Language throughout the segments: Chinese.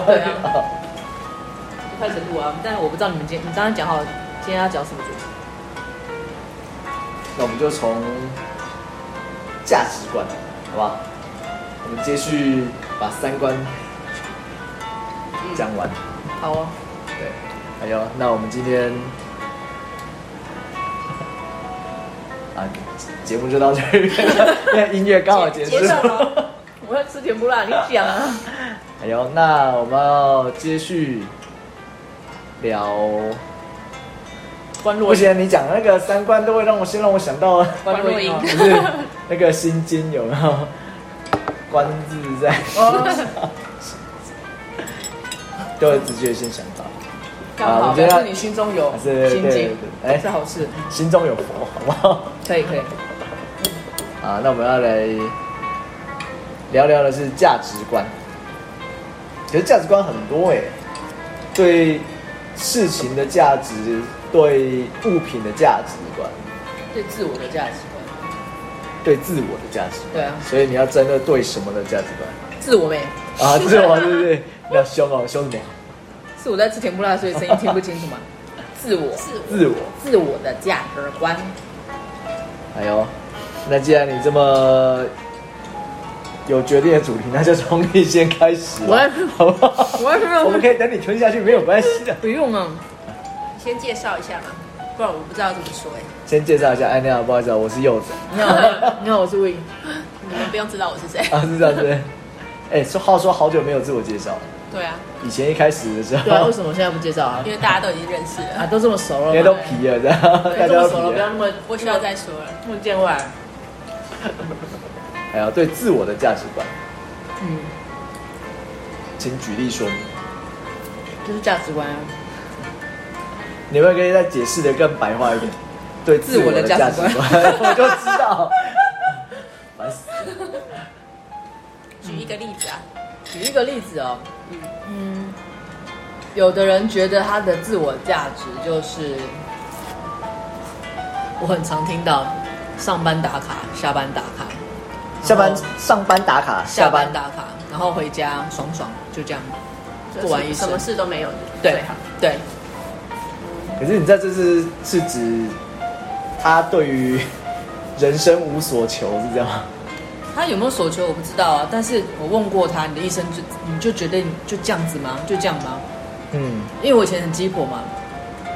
开始录了。对啊，开始录啊！但是我不知道你们今，你刚刚讲好今天要讲什么主题？那我们就从价值观，好不好？我们接续把三观讲完。好哦。对，还有，那我们今天啊，节目就到这里，因为音乐刚好结束。结束了。我要吃甜不辣，你讲啊。还有，那我们要接续聊。不行，你讲那个三观都会让我先让我想到关洛英，不是那个心经有没有？观自在，都会直接先想到。刚好表示你心中有心经，哎，是好事。心中有佛，好不好？可以可以。啊，那我们要来聊聊的是价值观。其实价值观很多哎，对事情的价值。对物品的价值观，对自我的价值观，对自我的价值观，对啊，所以你要真的对什么的价值观？自我呗。啊，自我对不对？要 凶哦，凶什么？是我在吃甜不辣，所以声音听不清楚吗？自我，自我，自我的价值观。哎呦，那既然你这么有决定的主题，那就从你先开始，我 好不好？我我们可以等你吞下去，没有关系的。不用啊。先介绍一下嘛，不然我不知道怎么说哎。先介绍一下，哎，你好，不好意思，我是柚子。你好，你好，我是 Win。你们不用知道我是谁啊，是这样子。哎，说话说好久没有自我介绍。对啊。以前一开始的时候。对啊，为什么现在不介绍啊？因为大家都已经认识了啊，都这么熟了。因为都皮了，这样。大家都熟了，不要那么不需要再说了，那么见外。还有对自我的价值观，嗯，请举例说明。就是价值观啊。你会可以再解释的更白话一点？对自我的价值观，我就知道。烦死了。举一个例子啊，举一个例子哦。嗯嗯，有的人觉得他的自我价值就是，我很常听到上班打卡，下班打卡，下班上班打卡，下班打卡，然后回家爽爽就这样过完一什么事都没有。对对。可是你在这是是指他对于人生无所求是这样吗？他有没有所求我不知道啊，但是我问过他，你的一生就你就觉得你就这样子吗？就这样吗？嗯，因为我以前很鸡婆嘛，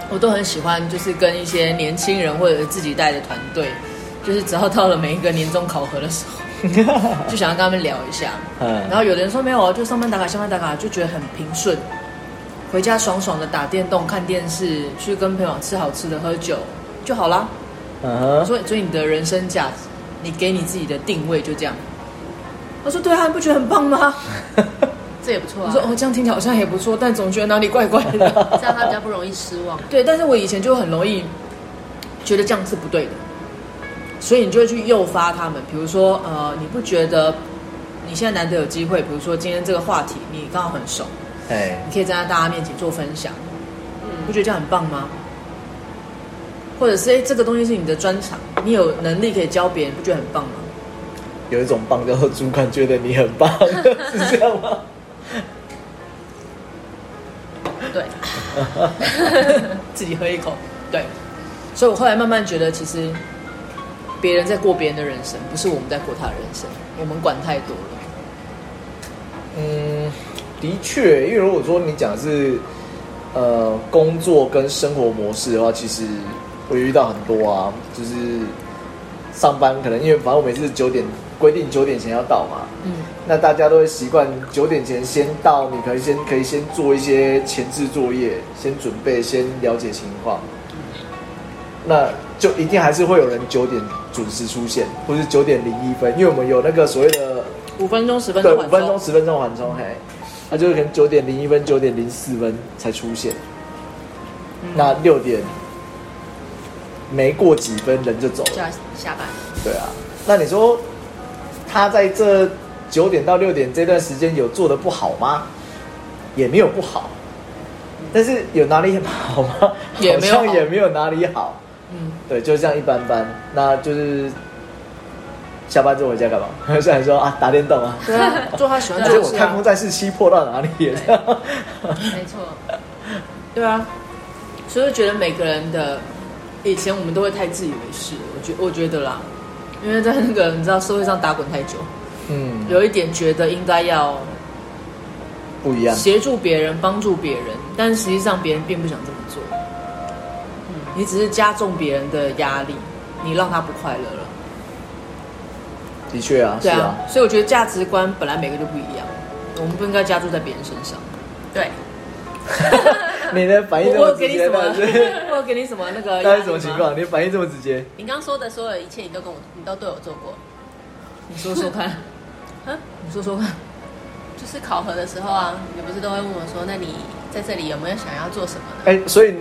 我都很喜欢就是跟一些年轻人或者是自己带的团队，就是只要到了每一个年终考核的时候，就想要跟他们聊一下。嗯，然后有的人说没有啊，就上班打卡，下班打卡，就觉得很平顺。回家爽爽的打电动、看电视，去跟朋友吃好吃的、喝酒就好啦。嗯，所以所以你的人生价值，你给你自己的定位就这样。他说：“对啊，你不觉得很棒吗？这也不错啊。”我说：“哦，这样听起来好像也不错，但总觉得哪里怪怪的。这样他比较不容易失望。对，但是我以前就很容易觉得这样是不对的，所以你就会去诱发他们。比如说，呃，你不觉得你现在难得有机会？比如说今天这个话题，你刚好很熟。”哎，你可以站在大家面前做分享，嗯，不觉得这样很棒吗？或者是哎，这个东西是你的专长，你有能力可以教别人，不觉得很棒吗？有一种棒叫做主管觉得你很棒，是这样吗？对，自己喝一口，对。所以我后来慢慢觉得，其实别人在过别人的人生，不是我们在过他的人生，我们管太多了。嗯。的确，因为如果说你讲的是，呃，工作跟生活模式的话，其实我遇到很多啊，就是上班可能因为反正我每次九点规定九点前要到嘛，嗯，那大家都会习惯九点前先到，你可以先可以先做一些前置作业，先准备，先了解情况，那就一定还是会有人九点准时出现，或是九点零一分，因为我们有那个所谓的五分钟十分钟对五分钟十分钟缓冲，嘿。他就是可能九点零一分、九点零四分才出现，嗯、那六点没过几分人就走了，就要下班。对啊，那你说他在这九点到六点这段时间有做的不好吗？也没有不好，但是有哪里好吗？也没有，也没有哪里好。嗯，对，就这样一般般。那就是下班之后回家干嘛？还是还说啊打电动啊？对啊，做他喜欢做的事、啊。我看空战士七破到哪里了？没错，对啊，所以觉得每个人的以前我们都会太自以为是，我觉我觉得啦，因为在那个你知道社会上打滚太久，嗯，有一点觉得应该要不一样，协助别人，帮助别人，但实际上别人并不想你只是加重别人的压力，你让他不快乐了。的确啊，对啊，啊所以我觉得价值观本来每个就不一样，我们不应该加注在别人身上。对，你的反应这么直接，我有给你什么？我有给你什么那个？那是什么情况？你反应这么直接？你刚刚说的所有一切，你都跟我，你都对我做过。你说说看，啊？你说说看，就是考核的时候啊，你不是都会问我说，那你在这里有没有想要做什么呢？哎，所以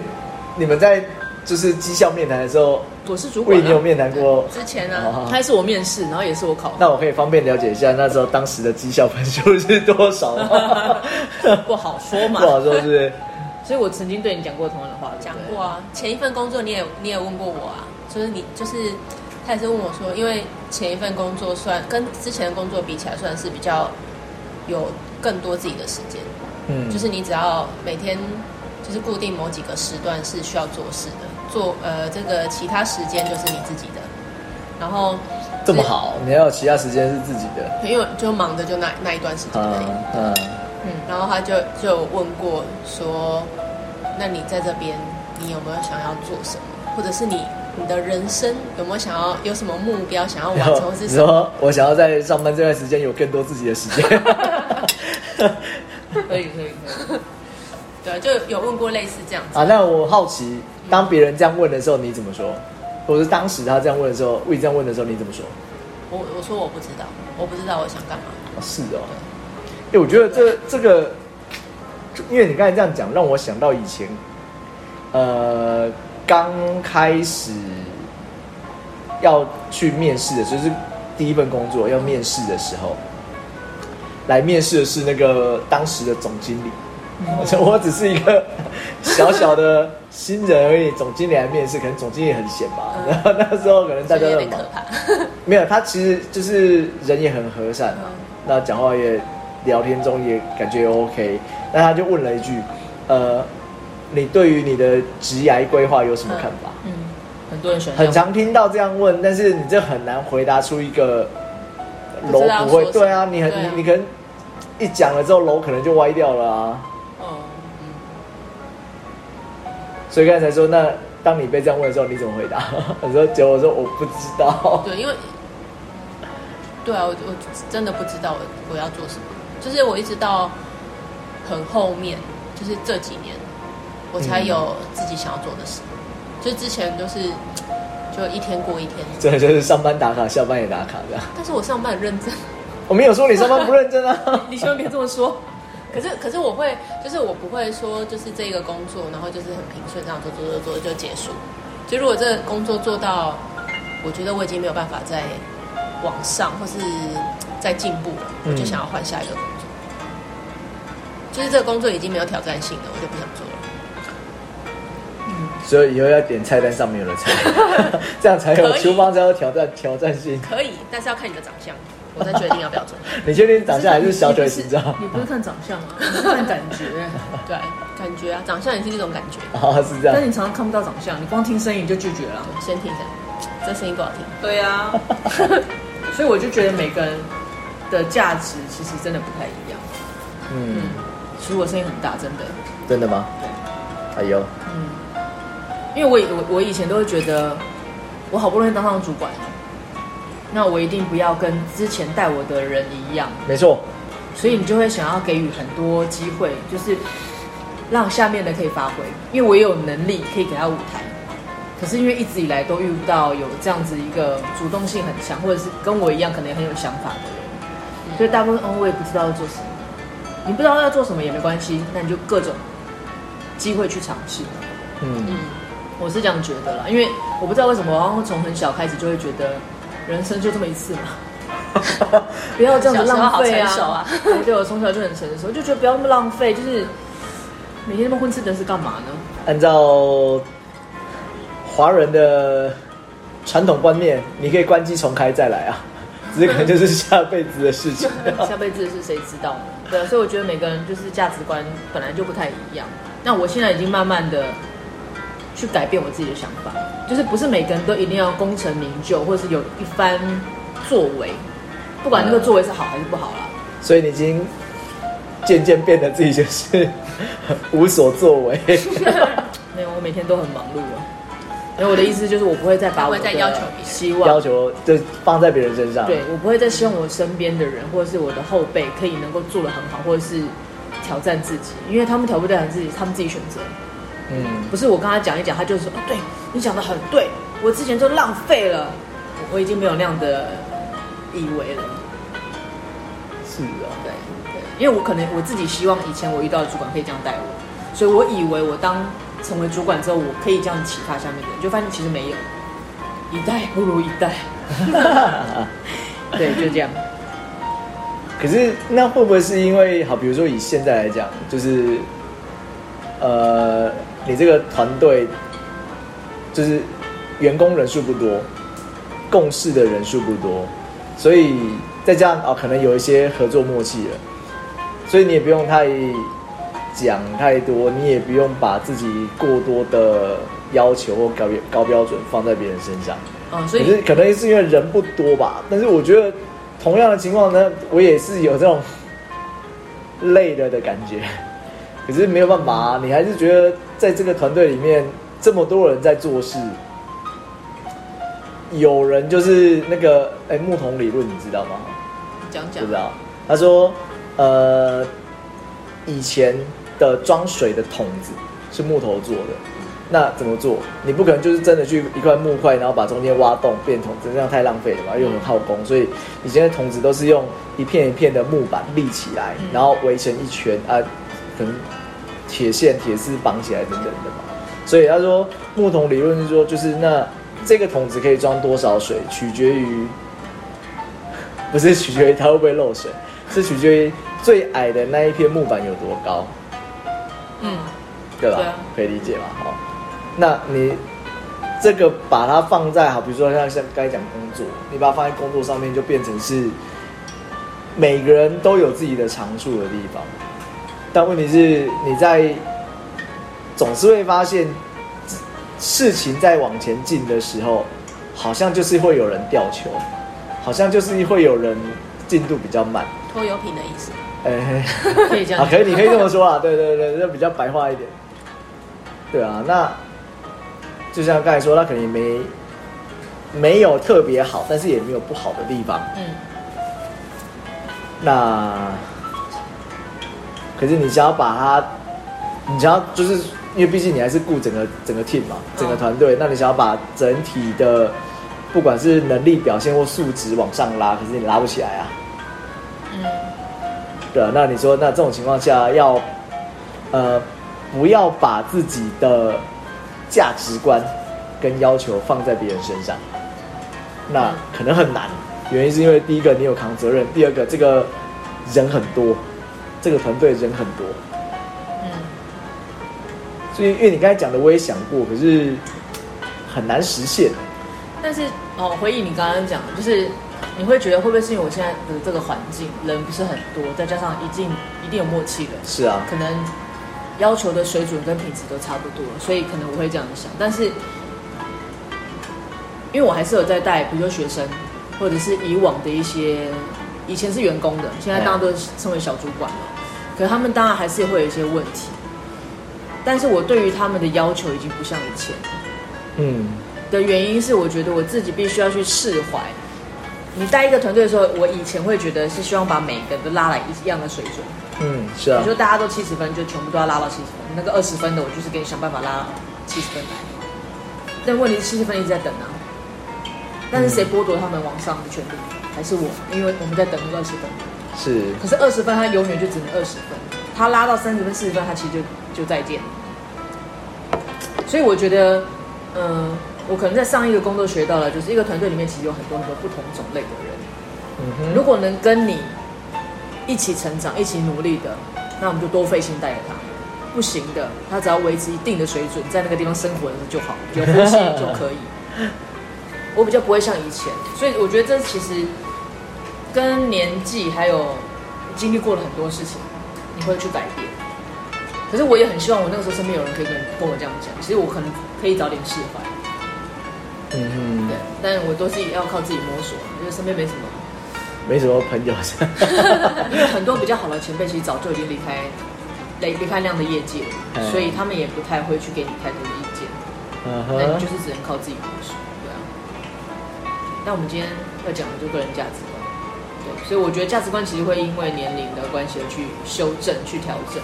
你们在。就是绩效面谈的时候，我是主管、啊。为你有面谈过？之前呢，他是我面试，然后也是我考。那我可以方便了解一下，那时候当时的绩效分数是多少吗？不好说嘛，不好说，是不是？所以我曾经对你讲过同样的话，讲过啊。前一份工作你也你也问过我啊，就是你就是他也是问我说，因为前一份工作算跟之前的工作比起来，算是比较有更多自己的时间。嗯，就是你只要每天。就是固定某几个时段是需要做事的，做呃这个其他时间就是你自己的。然后这么好，你要有其他时间是自己的，因为就忙的就那那一段时间而已。嗯嗯。然后他就就问过说，那你在这边你有没有想要做什么，或者是你你的人生有没有想要有什么目标想要完成？是什么？说我想要在上班这段时间有更多自己的时间。可以可以可以。对，就有问过类似这样子啊。那我好奇，当别人这样问的时候，你怎么说？或者是当时他这样问的时候，魏这样问的时候，你怎么说？我我说我不知道，我不知道我想干嘛。哦是哦。因为我觉得这这个，因为你刚才这样讲，让我想到以前，呃，刚开始要去面试的时候，就是第一份工作要面试的时候，来面试的是那个当时的总经理。我只是一个小小的新人而已，总经理来面试，可能总经理很闲吧。然后 那时候可能大家都很忙，没有他其实就是人也很和善，那讲话也聊天中也感觉 OK。那他就问了一句：“呃，你对于你的职涯规划有什么看法？”嗯，很多人选很常听到这样问，但是你这很难回答出一个楼不会。对啊，你很你你可能一讲了之后楼可能就歪掉了啊。所以刚才说，那当你被这样问的时候，你怎么回答？我说：“结果我说我不知道。”对，因为对啊，我我真的不知道我我要做什么。就是我一直到很后面，就是这几年，我才有自己想要做的事。嗯、就之前都、就是就一天过一天，真的就是上班打卡，下班也打卡这样。但是我上班很认真。我没有说你上班不认真啊，你千万别这么说。可是，可是我会，就是我不会说，就是这个工作，然后就是很平顺这样做做做做就结束。就如果这个工作做到，我觉得我已经没有办法再往上或是再进步了，我就想要换下一个工作。嗯、就是这个工作已经没有挑战性了，我就不想做了。嗯，所以以后要点菜单上面有的菜，这样才有厨房才有挑战挑战性。可以，但是要看你的长相。我再决定要不要做。你确定长相还是小腿形状？你不是看长相啊，你是看感觉。对，感觉啊，长相也是一种感觉。啊，是这样。但你常常看不到长相，你光听声音就拒绝了。先听一下，这声音不好听。对呀。所以我就觉得每个人的价值其实真的不太一样。嗯。其实我声音很大，真的。真的吗？对。哎呦。嗯。因为我我我以前都会觉得，我好不容易当上主管。那我一定不要跟之前带我的人一样，没错。所以你就会想要给予很多机会，就是让下面的可以发挥，因为我也有能力可以给他舞台。可是因为一直以来都遇不到有这样子一个主动性很强，或者是跟我一样可能也很有想法的人，所以大部分哦，我也不知道要做什么。你不知道要做什么也没关系，那你就各种机会去尝试。嗯嗯，我是这样觉得啦，因为我不知道为什么，然后从很小开始就会觉得。人生就这么一次嘛，不要这样子浪费啊！对，我从小就很成熟，就觉得不要那么浪费，就是每天那么混吃等死干嘛呢？按照华人的传统观念，你可以关机重开再来啊！只是可能就是下辈子的事情。下辈子是谁知道呢？对，所以我觉得每个人就是价值观本来就不太一样。那我现在已经慢慢的去改变我自己的想法，就是不是每个人都一定要功成名就，或者是有一番作为，不管那个作为是好还是不好啦。所以你已经渐渐变得自己就是无所作为。没有，我每天都很忙碌啊。因为我的意思就是，我不会再把我的希望要求就放在别人身上。对，我不会再希望我身边的人或者是我的后辈可以能够做得很好，或者是挑战自己，因为他们挑不挑战自己，他们自己选择。嗯，不是我跟他讲一讲，他就说哦，对你讲的很对，我之前就浪费了，我已经没有那样的以为了。是啊，对对，因为我可能我自己希望以前我遇到的主管可以这样带我，所以我以为我当。成为主管之后，我可以这样启发下面的人，就发现其实没有，一代不如一代。对，就这样。可是那会不会是因为好？比如说以现在来讲，就是呃，你这个团队就是员工人数不多，共事的人数不多，所以再加上啊，可能有一些合作默契了，所以你也不用太。讲太多，你也不用把自己过多的要求或高标高标准放在别人身上。嗯，所以可是可能是因为人不多吧。但是我觉得同样的情况呢，我也是有这种累了的感觉。可是没有办法啊，你还是觉得在这个团队里面这么多人在做事，有人就是那个哎木桶理论，你知道吗？讲讲。不知道。他说，呃，以前。的装水的桶子是木头做的，那怎么做？你不可能就是真的去一块木块，然后把中间挖洞变桶子，这样太浪费了嘛，又很耗工。所以以前的桶子都是用一片一片的木板立起来，然后围成一圈啊，可能铁线、铁丝绑起来等等的嘛。所以他说木桶理论是说，就是那这个桶子可以装多少水，取决于不是取决于它会不会漏水，是取决于最矮的那一片木板有多高。嗯，对吧？对啊，可以理解吧？好，那你这个把它放在好，比如说像像刚才讲工作，你把它放在工作上面，就变成是每个人都有自己的长处的地方。但问题是，你在总是会发现事情在往前进的时候，好像就是会有人掉球，好像就是会有人进度比较慢，拖油瓶的意思。哎，可以这样啊，可以，你可以这么说啊，对对对，就比较白话一点。对啊，那就像刚才说，他肯定没没有特别好，但是也没有不好的地方。嗯。那可是你想要把它，你想要就是因为毕竟你还是顾整个整个 team 嘛，整个团队，哦，那你想要把整体的不管是能力表现或素质往上拉，可是你拉不起来啊。对啊，那你说，那这种情况下要，呃，不要把自己的价值观跟要求放在别人身上，那可能很难。原因是因为第一个你有扛责任，第二个这个人很多，这个团队人很多。嗯。所以，因为你刚才讲的，我也想过，可是很难实现。但是，哦，回忆你刚刚讲的，就是。你会觉得会不会是因为我现在的这个环境人不是很多，再加上一定一定有默契的，是啊，可能要求的水准跟品质都差不多，所以可能我会这样想。但是因为我还是有在带，比如说学生，或者是以往的一些以前是员工的，现在大家都称为小主管了，可是他们当然还是会有一些问题。但是我对于他们的要求已经不像以前，嗯，的原因是我觉得我自己必须要去释怀。你带一个团队的时候，我以前会觉得是希望把每个人都拉来一样的水准。嗯，是啊。比如说大家都七十分，就全部都要拉到七十分。那个二十分的，我就是给你想办法拉七十分来。但问题是七十分一直在等啊。但是谁剥夺他们往上的权利？还是我？因为我们在等那个二十分。是。可是二十分他永远就只能二十分，他拉到三十分、四十分，他其实就就再见。所以我觉得，嗯、呃。我可能在上一个工作学到了，就是一个团队里面其实有很多很多不同种类的人。嗯哼。如果能跟你一起成长、一起努力的，那我们就多费心带着他。不行的，他只要维持一定的水准，在那个地方生活的就好，有呼吸就可以。我比较不会像以前，所以我觉得这其实跟年纪还有经历过了很多事情，你会去改变。可是我也很希望我那个时候身边有人可以跟跟我这样讲，其实我可能可以早点释怀。嗯嗯，对，但我都是要靠自己摸索，因为身边没什么，没什么朋友。因为很多比较好的前辈，其实早就已经离开，离离开那样的业界了，嗯、所以他们也不太会去给你太多的意见。嗯哼，那你就是只能靠自己摸索，对啊。那我们今天要讲的就个人价值观，对，所以我觉得价值观其实会因为年龄的关系而去修正、去调整，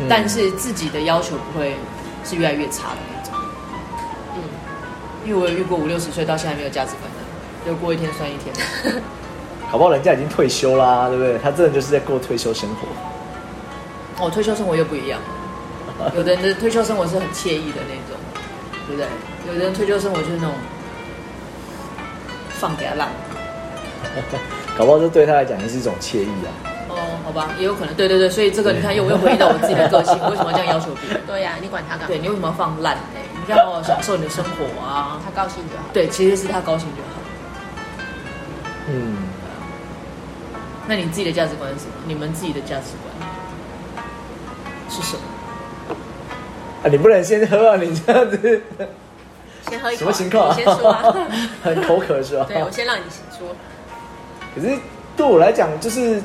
嗯、但是自己的要求不会是越来越差的那种。嗯。因为我有遇过五六十岁到现在没有价值观的，就过一天算一天。好不好人家已经退休啦，对不对？他真的就是在过退休生活。哦，退休生活又不一样。有的人的退休生活是很惬意的那种，对不对？有的人退休生活就是那种放给他烂。搞不好这对他来讲也是一种惬意啊。哦，好吧，也有可能。对对对，所以这个你看又又回忆到我自己的个性，我为什么要这样 要求别人？对呀、啊，你管他干嘛？对，你为什么要放烂？要享受你的生活啊，他高兴就好。对，其实是他高兴就好。嗯，那你自己的价值观是什么？你们自己的价值观是什么？啊，你不能先喝啊！你这样子，先喝一口。什么情况啊？你先说啊。很口渴是吧？对，我先让你说。可是对我来讲，就是。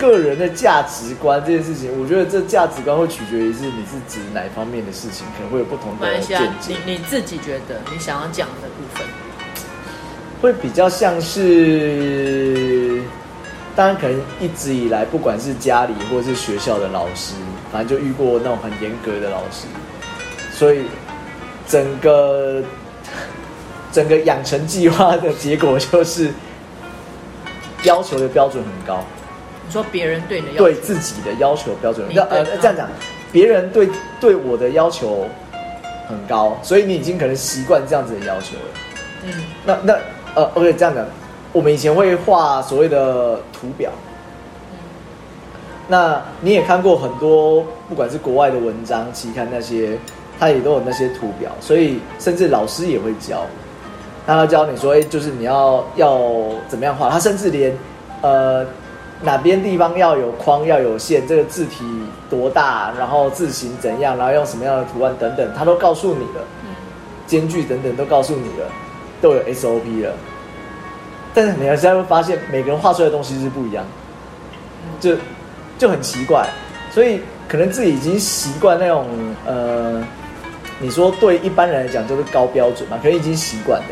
个人的价值观这件事情，我觉得这价值观会取决于是你是指哪方面的事情，可能会有不同的见解。你你自己觉得你想要讲的部分，会比较像是，当然可能一直以来，不管是家里或者是学校的老师，反正就遇过那种很严格的老师，所以整个 整个养成计划的结果就是要求的标准很高。你说别人对你的要求，对自己的要求标准，要呃这样讲，别人对对我的要求很高，所以你已经可能习惯这样子的要求了。嗯，那那呃，OK，这样讲，我们以前会画所谓的图表，嗯，那你也看过很多，不管是国外的文章、期刊那些，他也都有那些图表，所以甚至老师也会教，他教你说，哎，就是你要要怎么样画，他甚至连呃。哪边地方要有框，要有线，这个字体多大，然后字形怎样，然后用什么样的图案等等，他都告诉你了。嗯，间距等等都告诉你了，都有 SOP 了。但是你还是会发现，每个人画出来的东西是不一样，就就很奇怪。所以可能自己已经习惯那种呃，你说对一般人来讲就是高标准嘛，可能已经习惯的。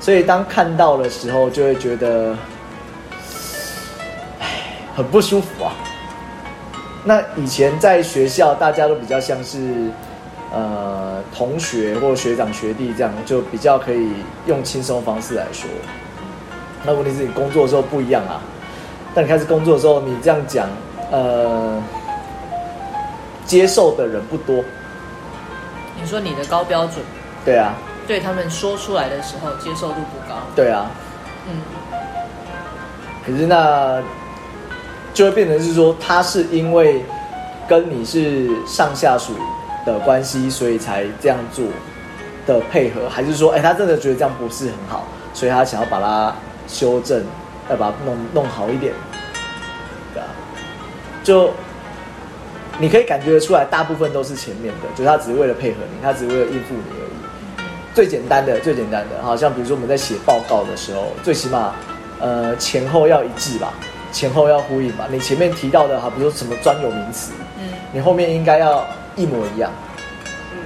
所以当看到的时候，就会觉得。很不舒服啊。那以前在学校，大家都比较像是，呃，同学或学长学弟这样，就比较可以用轻松方式来说。那问题是你工作的时候不一样啊。但你开始工作的时候，你这样讲，呃，接受的人不多。你说你的高标准？对啊。对他们说出来的时候，接受度不高。对啊。嗯。可是那。就会变成是说，他是因为跟你是上下属的关系，所以才这样做的配合，还是说，哎，他真的觉得这样不是很好，所以他想要把它修正，要把它弄弄好一点，对啊，就你可以感觉得出来，大部分都是前面的，就是他只是为了配合你，他只是为了应付你而已。最简单的，最简单的，好像比如说我们在写报告的时候，最起码呃前后要一致吧。前后要呼应吧，你前面提到的哈，比如说什么专有名词，嗯，你后面应该要一模一样，嗯，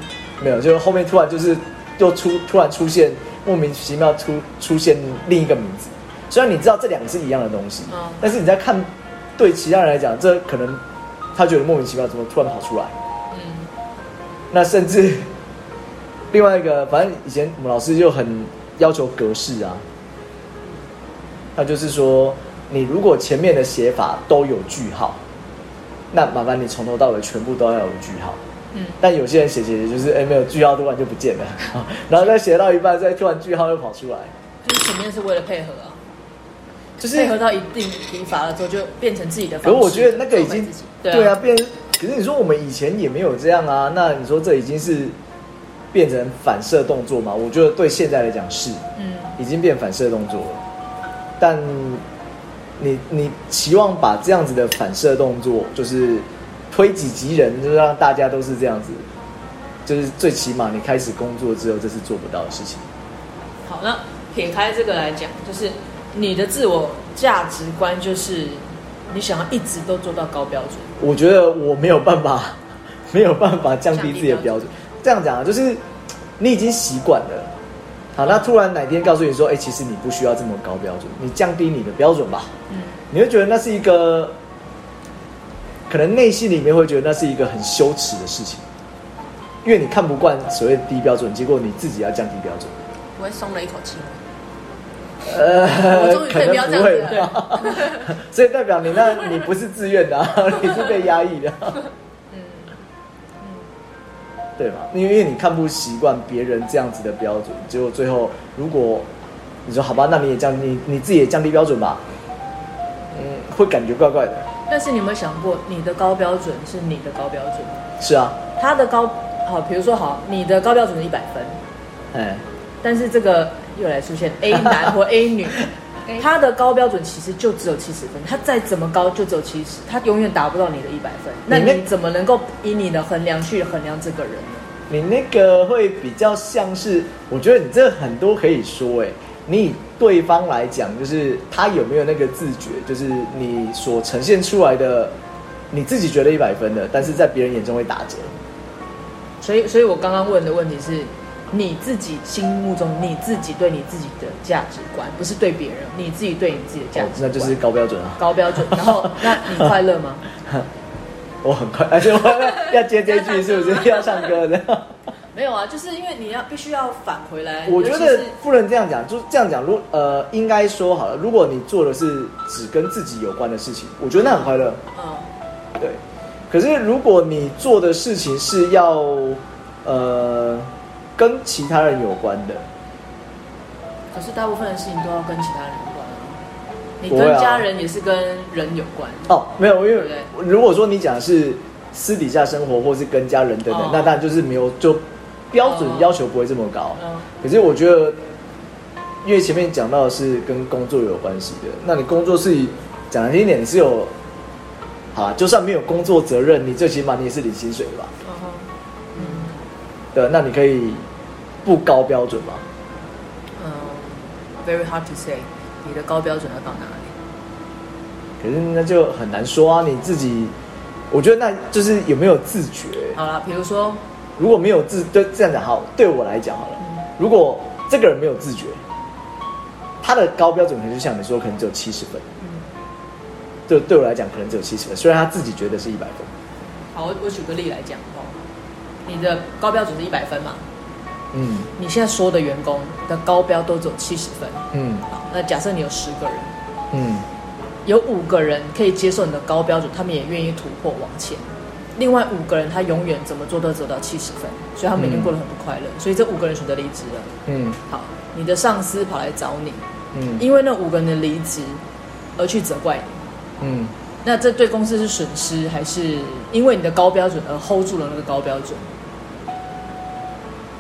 没有，就是后面突然就是又出突然出现莫名其妙出出现另一个名字，虽然你知道这两个是一样的东西，嗯，但是你在看对其他人来讲，这可能他觉得莫名其妙，怎么突然跑出来，嗯，那甚至另外一个，反正以前我们老师就很要求格式啊，他就是说。你如果前面的写法都有句号，那麻烦你从头到尾全部都要有句号。嗯，但有些人写写写就是哎没有句号，突然就不见了，然后再写到一半，再突然句号又跑出来。就是前面是为了配合啊，就是配合到一定疲乏了之后，就变成自己的。可是我觉得那个已经对啊变。可是你说我们以前也没有这样啊，那你说这已经是变成反射动作吗？我觉得对现在来讲是，嗯，已经变反射动作了，但。你你期望把这样子的反射动作，就是推己及人，就是让大家都是这样子，就是最起码你开始工作之后，这是做不到的事情。好，那撇开这个来讲，就是你的自我价值观，就是你想要一直都做到高标准。我觉得我没有办法，没有办法降低自己的标准。这样讲啊，就是你已经习惯了。好，那突然哪天告诉你说，哎、欸，其实你不需要这么高标准，你降低你的标准吧。嗯，你会觉得那是一个，可能内心里面会觉得那是一个很羞耻的事情，因为你看不惯所谓的低标准，结果你自己要降低标准，我会松了一口气。呃。可能不会 所以代表你那，你不是自愿的、啊，你是被压抑的。对嘛？因为因为你看不习惯别人这样子的标准，结果最后如果你说好吧，那你也降你你自己也降低标准吧，嗯，会感觉怪怪的。但是你有没有想过，你的高标准是你的高标准？是啊。他的高好，比如说好，你的高标准是一百分，哎，但是这个又来出现 A 男或 A 女，他的高标准其实就只有七十分，他再怎么高就只有七十，他永远达不到你的一百分。那你怎么能够以你的衡量去衡量这个人呢？你那个会比较像是，我觉得你这很多可以说，哎，你以对方来讲，就是他有没有那个自觉，就是你所呈现出来的，你自己觉得一百分的，但是在别人眼中会打折。所以，所以我刚刚问的问题是，你自己心目中你自己对你自己的价值观，不是对别人，你自己对你自己的价值观，哦，那就是高标准啊。高标准，然后 那你快乐吗？我很快，而且我要接这句，是不是要唱歌的？没有啊，就是因为你要必须要返回来。我觉得不能这样讲，就是这样讲。如呃，应该说好了，如果你做的是只跟自己有关的事情，我觉得那很快乐。嗯，对。可是如果你做的事情是要呃跟其他人有关的，可是大部分的事情都要跟其他人有关。你跟家人也是跟人有关哦，没有，因为如果说你讲的是私底下生活或是跟家人等等，哦、那当然就是没有就标准要求不会这么高。哦、可是我觉得，因为前面讲到的是跟工作有关系的，那你工作是讲难听一点，你是有好，就算没有工作责任，你最起码你也是领薪水的吧？嗯，对，那你可以不高标准吗？嗯，very hard to say。你的高标准要到哪里？可是那就很难说啊！你自己，我觉得那就是有没有自觉。好了，比如说，如果没有自，对这样讲好，对我来讲好了。嗯、如果这个人没有自觉，他的高标准可能就像你说，可能只有七十分。嗯。对，对我来讲，可能只有七十分，虽然他自己觉得是一百分。好，我我举个例来讲哦，你的高标准是一百分嘛？嗯，你现在所有的员工的高标都只有七十分。嗯，好，那假设你有十个人，嗯，有五个人可以接受你的高标准，他们也愿意突破往前。另外五个人他永远怎么做都走到七十分，所以他们每天过得很不快乐。嗯，所以这五个人选择离职了。嗯，好，你的上司跑来找你，嗯，因为那五个人的离职而去责怪你。嗯，那这对公司是损失，还是因为你的高标准而 hold 住了那个高标准？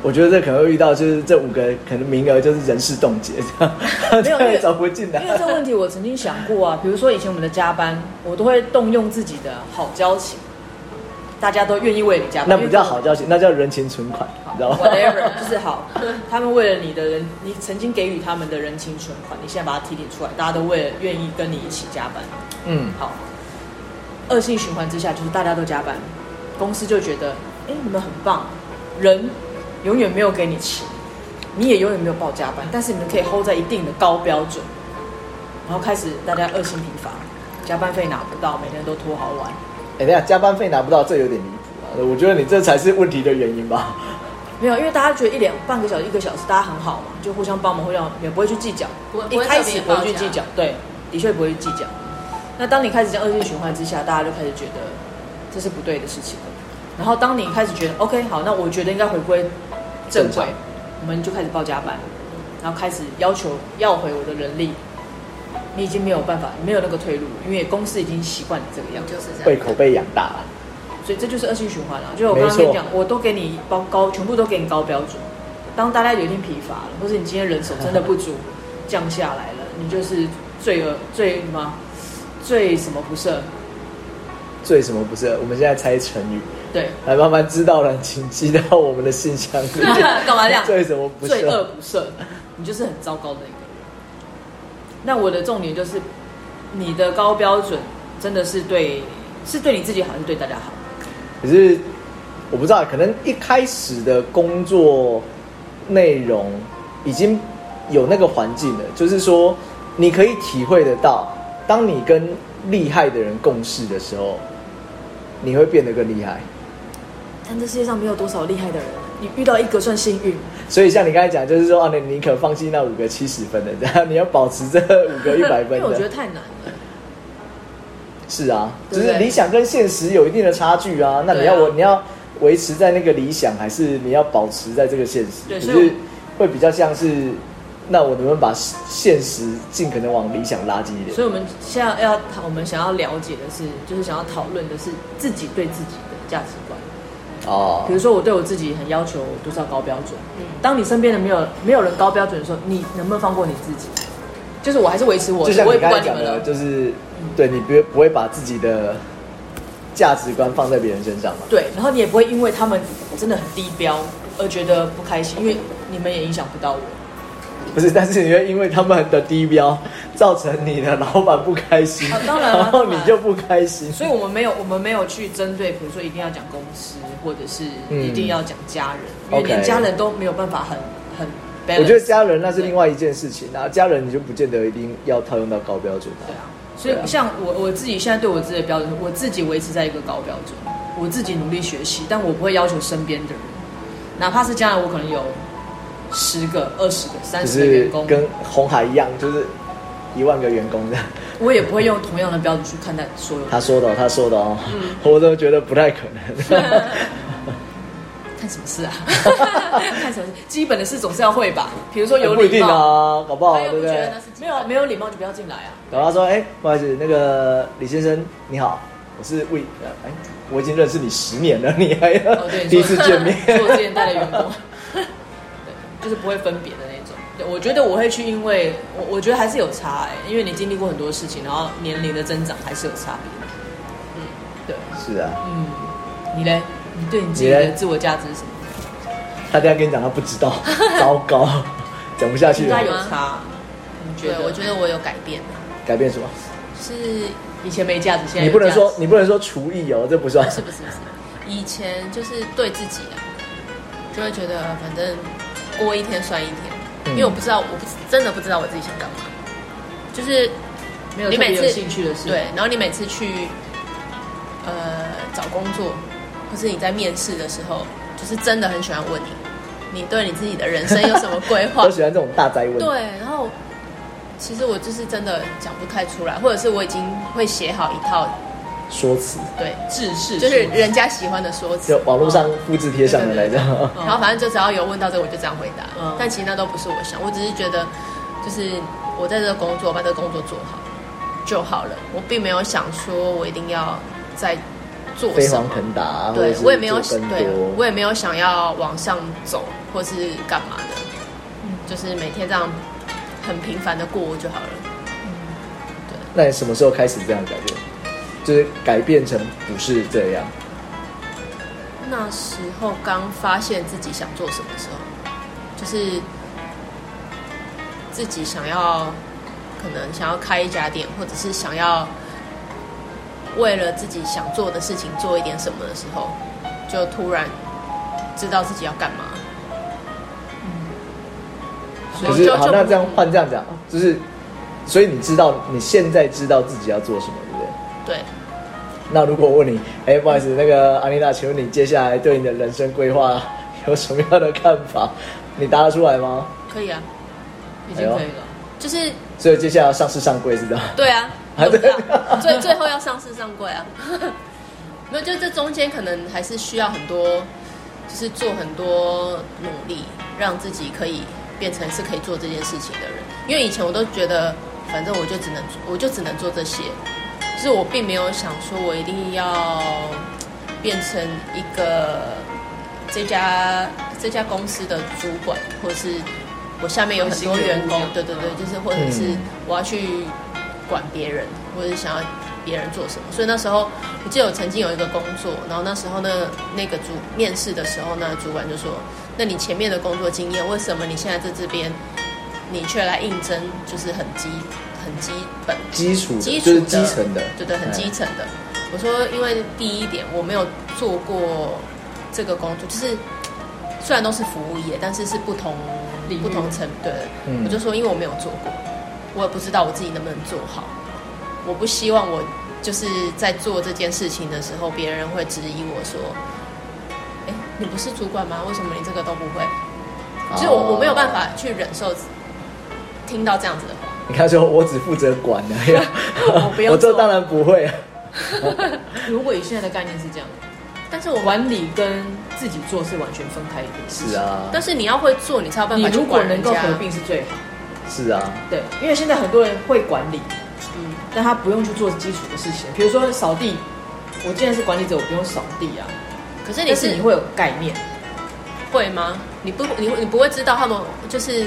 我觉得这可能会遇到，就是这五个可能名额就是人事冻结 这样，没有因为找不进来。因为这个问题我曾经想过啊，比如说以前我们的加班，我都会动用自己的好交情，大家都愿意为你加班。那不叫好交情，那叫人情存款，你知道吗？Whatever，就是好，他们为了你的人，你曾经给予他们的人情存款，你现在把它提点出来，大家都为了愿意跟你一起加班。嗯，好。恶性循环之下，就是大家都加班，公司就觉得，哎，你们很棒，人。永远没有给你钱，你也永远没有报加班，但是你们可以 hold 在一定的高标准，然后开始大家恶性疲乏，加班费拿不到，每天都拖好晚。哎，等下加班费拿不到，这有点离谱啊！我觉得你这才是问题的原因吧？没有，因为大家觉得一两半个小时、一个小时，大家很好嘛，就互相帮忙，互相也不会去计较，一开始不会去计较，对，的确不会去计较。那当你开始这样恶性循环之下，大家就开始觉得这是不对的事情。然后当你开始觉得 OK 好，那我觉得应该回归。正轨，我们就开始报加班，然后开始要求要回我的人力。你已经没有办法，没有那个退路，因为公司已经习惯你这个样子，就是这样。被口碑养大了，所以这就是恶性循环了。就我刚刚跟你讲，我都给你包高，全部都给你高标准。当大家有一天疲乏了，或是你今天人手真的不足，降下来了，你就是罪恶最什么最什么不赦？最什么不是？我们现在猜成语。对，来慢慢知道了，请寄到我们的信箱里。干嘛这样？最什么不赦？罪恶不赦，你就是很糟糕的一个人。那我的重点就是，你的高标准真的是对，是对你自己好，还是对大家好？可是我不知道，可能一开始的工作内容已经有那个环境了，就是说你可以体会得到，当你跟厉害的人共事的时候，你会变得更厉害。但这世界上没有多少厉害的人，你遇到一个算幸运。所以像你刚才讲，就是说啊，你宁可放弃那五个七十分的，然 后你要保持这五个一百分的。因为我觉得太难了。是啊，就是理想跟现实有一定的差距啊。那你要我，你要维持在那个理想，还是你要保持在这个现实？对，就是会比较像是，那我能不能把现实尽可能往理想拉近一点？所以我们现在要讨，我们想要了解的是，就是想要讨论的是自己对自己的价值观。哦，比如说我对我自己很要求多少高标准。嗯，当你身边的没有没有人高标准的时候，你能不能放过你自己？就是我还是维持我，就像我也不管你们了，就是对你不不会把自己的价值观放在别人身上嘛？对，然后你也不会因为他们真的很低标而觉得不开心，因为你们也影响不到我。不是，但是你会因为他们的低标造成你的老板不开心，啊、当然、啊，然后你就不开心。所以我们没有，我们没有去针对，比如说一定要讲公司，或者是一定要讲家人，嗯、因为连家人都没有办法很很。我觉得家人那是另外一件事情，然后家人你就不见得一定要套用到高标准。对啊，所以像我我自己现在对我自己的标准，我自己维持在一个高标准，我自己努力学习，但我不会要求身边的人，哪怕是将来我可能有。十个、二十个、三十个员工，跟红海一样，就是一万个员工这样。我也不会用同样的标准去看待所有。他说的，他说的哦，嗯、我都觉得不太可能。看什么事啊？看什么事？基本的事总是要会吧？比如说有礼貌、欸、不一定啊，搞不好对不对？没有没有礼貌就不要进来啊。然后他说：“哎、欸，不好意思，那个李先生你好，我是魏，哎，我已经认识你十年了，你还要、哦、第一次见面？做我之前带的员工。”就是不会分别的那种。对，我觉得我会去，因为我我觉得还是有差哎，因为你经历过很多事情，然后年龄的增长还是有差别。嗯，对，是啊。嗯，你嘞？你对你自己的自我价值是什么？他这样跟你讲，他不知道，糟糕，讲不下去了。应该有差。你觉得？我觉得我有改变。改变什么？是以前没价值，现在你不能说你不能说厨艺哦，这不算。是不是不是？以前就是对自己啊，就会觉得反正。过一天算一天，因为我不知道，我不真的不知道我自己想干嘛，就是没有特别有兴趣的事。对，然后你每次去呃找工作，或是你在面试的时候，就是真的很喜欢问你，你对你自己的人生有什么规划？我喜欢这种大哉问。对，然后其实我就是真的讲不太出来，或者是我已经会写好一套。说辞对，制式就是人家喜欢的说辞，就网络上复制贴上的来着。然后反正就只要有问到这个，我就这样回答。嗯，但其实那都不是我想，我只是觉得，就是我在这个工作，把这个工作做好就好了。我并没有想说我一定要在做什么。飞黄腾达，对我也没有，对我也没有想要往上走，或是干嘛的。嗯，就是每天这样很平凡的过就好了。嗯，对。那你什么时候开始这样改变？就是改变成不是这样。那时候刚发现自己想做什么时候，就是自己想要，可能想要开一家店，或者是想要为了自己想做的事情做一点什么的时候，就突然知道自己要干嘛。嗯，可是好，那这样换这样讲，就是所以你知道你现在知道自己要做什么，对不对？对，那如果我问你，哎，不好意思，那个安妮娜，请问你接下来对你的人生规划 有什么样的看法？你答得出来吗？可以啊，已经可以了，哎、就是所以接下来要上市上柜是这样？对啊，最最后要上市上柜啊，没有，就这中间可能还是需要很多，就是做很多努力，让自己可以变成是可以做这件事情的人。因为以前我都觉得，反正我就只能我就只能做这些。是我并没有想说，我一定要变成一个这家这家公司的主管，或者是我下面有很多员工，对对对，就是或者是我要去管别人，或者是想要别人做什么。所以那时候我记得我曾经有一个工作，然后那时候那那个主面试的时候呢，主管就说：“那你前面的工作经验，为什么你现在在这边，你却来应征？就是很基很基本基础基础就是基层的，对对，很基层的。”我说：“因为第一点，我没有做过这个工作，就是虽然都是服务业，但是是不同不同层对。嗯、我就说，因为我没有做过，我也不知道我自己能不能做好。我不希望我就是在做这件事情的时候，别人会质疑我说：‘哎，你不是主管吗？为什么你这个都不会？’就是我我没有办法去忍受听到这样子的话。你看，说我只负责管的，我不用，我这当然不会。”如果以现在的概念是这样，但是我管理跟自己做是完全分开的事情。是啊，但是你要会做，你才有办法。你如果能够合并是最好。是啊，对，因为现在很多人会管理，嗯，但他不用去做基础的事情，比如说扫地。我既然是管理者，我不用扫地啊。可是你是，是你会有概念，会吗？你不，你你不会知道他们就是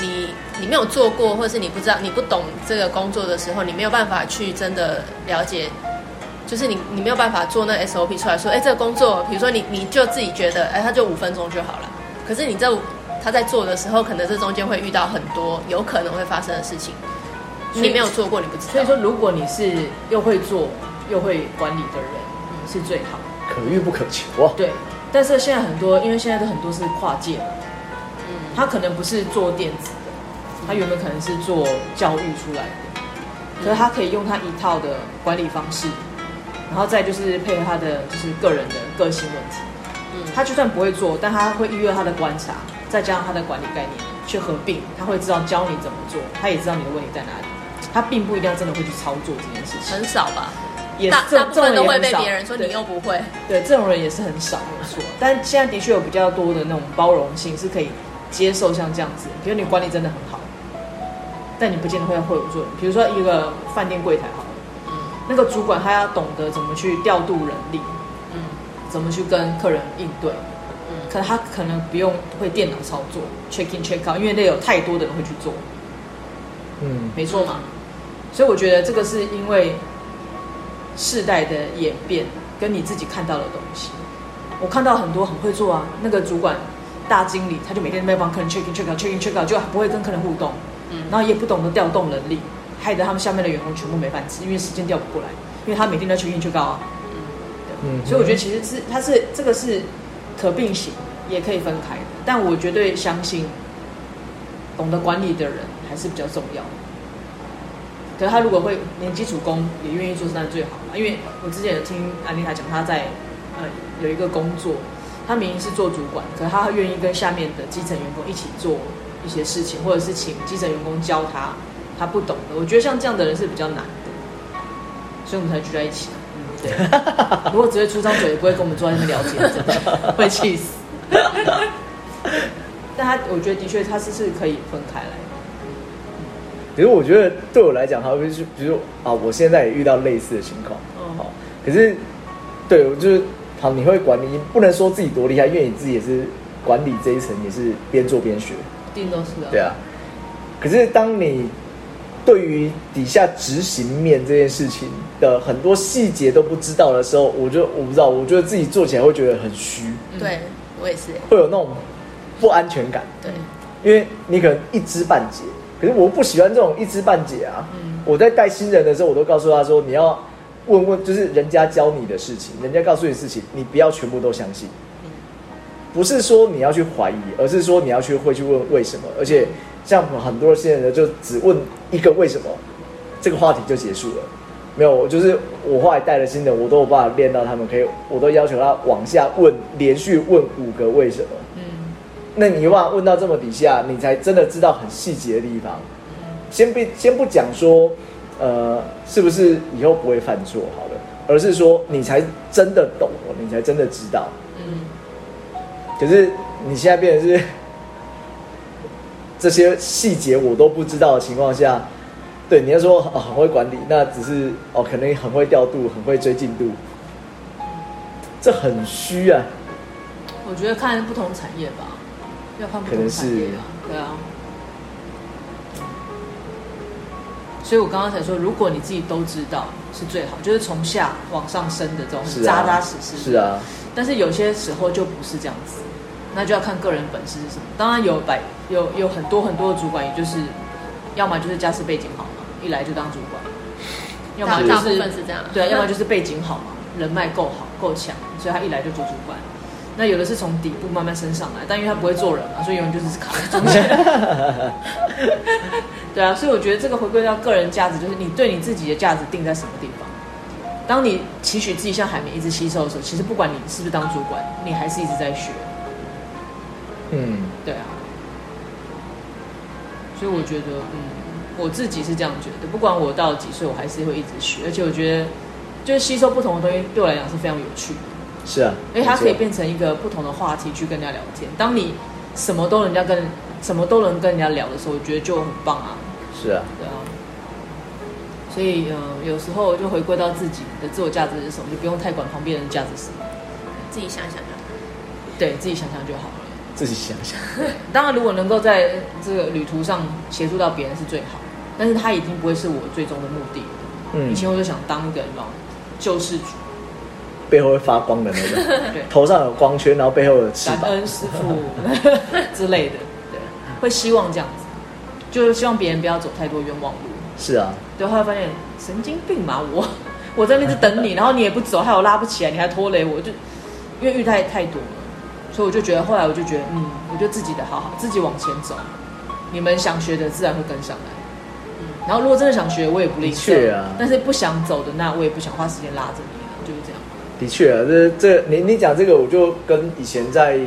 你你没有做过，或者是你不知道你不懂这个工作的时候，你没有办法去真的了解。就是你，你没有办法做那 SOP 出来说，哎，这个工作，比如说你，你就自己觉得，哎，他就五分钟就好了。可是你这他在做的时候，可能这中间会遇到很多有可能会发生的事情，你没有做过，你不知道。所以说，如果你是又会做又会管理的人，是最好。可遇不可求啊。对，但是现在很多，因为现在的很多是跨界他可能不是做电子的，他原本可能是做教育出来的，可是他可以用他一套的管理方式。然后再就是配合他的就是个人的个性问题，嗯，他就算不会做，但他会预约他的观察，再加上他的管理概念去合并，他会知道教你怎么做，他也知道你的问题在哪里，他并不一定要真的会去操作这件事情，很少吧？也大大部分都会被别人说你又不会，对，这种人也是很少，没错。但现在的确有比较多的那种包容性，是可以接受像这样子，比如你管理真的很好，但你不见得会会有作用，比如说一个饭店柜台好。那个主管他要懂得怎么去调度人力，嗯，怎么去跟客人应对，嗯，可他可能不用会电脑操作，check in check out，因为那有太多的人会去做，嗯，没错嘛，所以我觉得这个是因为世代的演变跟你自己看到的东西，我看到很多很会做啊，那个主管大经理他就每天在帮客人 check in check out check in check out，就不会跟客人互动，嗯，然后也不懂得调动能力。害得他们下面的员工全部没饭吃，因为时间调不过来，因为他每天都要求运求高啊。嗯，所以我觉得其实是他是这个是可并行，也可以分开的。但我绝对相信，懂得管理的人还是比较重要。可是他如果会连基础功也愿意做，是那最好嘛。因为我之前有听安妮塔讲，他在呃有一个工作，他明明是做主管，可是他愿意跟下面的基层员工一起做一些事情，或者是请基层员工教他。他不懂的，我觉得像这样的人是比较难的，所以我们才聚在一起。嗯，对。如果只会出张嘴，也不会跟我们坐在那边聊天，真的 会气死。但他，我觉得的确他是是可以分开来。其实我觉得对我来讲，好比是，比如啊，我现在也遇到类似的情况。嗯，好。可是，对我就是好，你会管理，你不能说自己多厉害，因为你自己也是管理这一层，也是边做边学。一定都是的。对啊。可是当你对于底下执行面这件事情的很多细节都不知道的时候，我就我不知道，我觉得自己做起来会觉得很虚。对，我也是，会有那种不安全感。对，因为你可能一知半解，可是我不喜欢这种一知半解啊。嗯，我在带新人的时候，我都告诉他说，你要问问，就是人家教你的事情，人家告诉你的事情，你不要全部都相信。不是说你要去怀疑，而是说你要去会去问为什么，而且。像很多新人就只问一个为什么，这个话题就结束了。没有，就是我后来带了新的，我都有办法练到他们可以，我都要求他往下问，连续问五个为什么。嗯，那你话问到这么底下，你才真的知道很细节的地方。先不先不讲说，呃，是不是以后不会犯错好了，而是说你才真的懂，你才真的知道。嗯，可是你现在变成是。这些细节我都不知道的情况下，对你要说很会管理，那只是哦，可能很会调度，很会追进度，这很虚啊。我觉得看不同产业吧，要看不同产业啊，对啊。所以我刚刚才说，如果你自己都知道是最好，就是从下往上升的这种是扎扎实实。是啊。但是有些时候就不是这样子，那就要看个人本事是什么。当然有百有有很多很多的主管，也就是要么就是家世背景好嘛，一来就当主管；要么就是大部分是这样，对啊，要么就是背景好嘛，人脉够好够强，所以他一来就做主管。那有的是从底部慢慢升上来，但因为他不会做人嘛，所以永远就是卡在中间。对啊，所以我觉得这个回归到个人价值，就是你对你自己的价值定在什么地方。当你期许自己像海绵一直吸收的时候，其实不管你是不是当主管，你还是一直在学。嗯，对啊。所以我觉得，嗯，我自己是这样觉得，不管我到几岁，我还是会一直学。而且我觉得，就是吸收不同的东西，对我来讲是非常有趣的。是啊，因为它可以变成一个不同的话题去跟人家聊天。当你什么都人家跟什么都能跟人家聊的时候，我觉得就很棒啊。是啊，对啊。所以，呃，有时候就回归到自己的自我价值是什么，就不用太管旁边人的价值是什么，自己想想就好。对，自己想想就好了。自己想想。当然，如果能够在这个旅途上协助到别人是最好，但是他已经不会是我最终的目的。嗯。以前我就想当一个什么救世主。背后会发光的那种，对，头上有光圈，然后背后有翅膀，感恩师傅 之类的，对，会希望这样子，就是希望别人不要走太多冤枉路。是啊，对，后来发现神经病嘛，我。我在那边等你，然后你也不走，害我拉不起来，你还拖累我，就因为遇太太多了，所以我就觉得，后来我就觉得，嗯，我就自己的好好，自己往前走，你们想学的自然会跟上来。嗯，然后如果真的想学，我也不吝啬。啊，但是不想走的，那我也不想花时间拉着你。的确啊，这这你你讲这个，我就跟以前在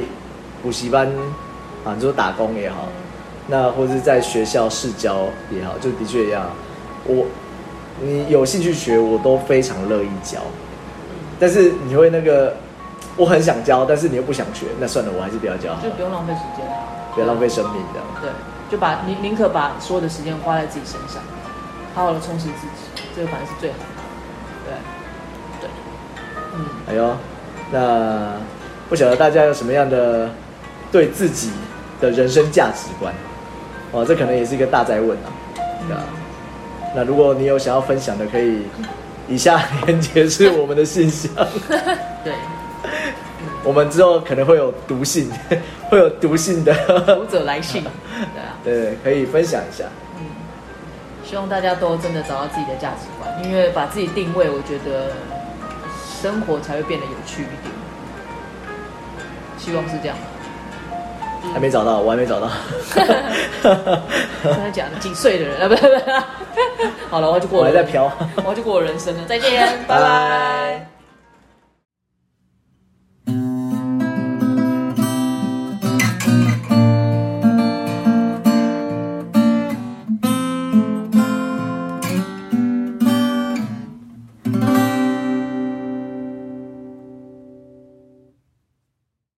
补习班啊，你说打工也好，那或者是在学校试教也好，就的确一样。我你有兴趣学，我都非常乐意教。但是你会那个，我很想教，但是你又不想学，那算了，我还是不要教。就不用浪费时间了，不要浪费生命的。对，就把宁宁可把所有的时间花在自己身上，好好的充实自己，这个反而是最好的。嗯，哎呦，那不晓得大家有什么样的对自己的人生价值观？哦，这可能也是一个大哉问啊。对啊，那如果你有想要分享的，可以以下连接是我们的信箱。对，我们之后可能会有读信，会有读信的读者来信。对啊，对，可以分享一下。嗯，希望大家都真的找到自己的价值观，因为把自己定位，我觉得。生活才会变得有趣一点，希望是这样。还没找到，我还没找到。真的假的？几岁的人啊？不不不。好了，我要去过。我还在飘。我要去过我人生了。再见，拜拜。